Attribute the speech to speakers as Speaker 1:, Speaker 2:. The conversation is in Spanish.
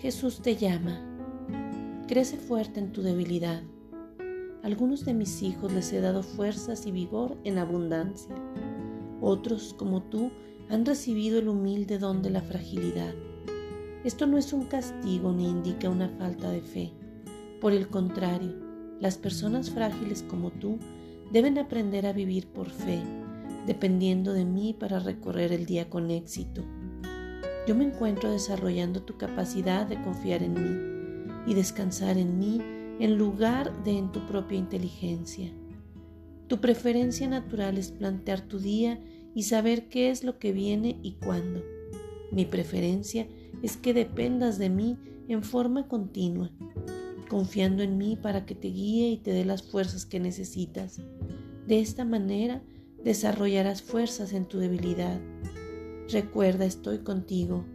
Speaker 1: Jesús te llama. Crece fuerte en tu debilidad. Algunos de mis hijos les he dado fuerzas y vigor en abundancia. Otros, como tú, han recibido el humilde don de la fragilidad. Esto no es un castigo ni indica una falta de fe. Por el contrario, las personas frágiles como tú deben aprender a vivir por fe, dependiendo de mí para recorrer el día con éxito. Yo me encuentro desarrollando tu capacidad de confiar en mí y descansar en mí en lugar de en tu propia inteligencia. Tu preferencia natural es plantear tu día y saber qué es lo que viene y cuándo. Mi preferencia es que dependas de mí en forma continua, confiando en mí para que te guíe y te dé las fuerzas que necesitas. De esta manera desarrollarás fuerzas en tu debilidad Recuerda, estoy contigo.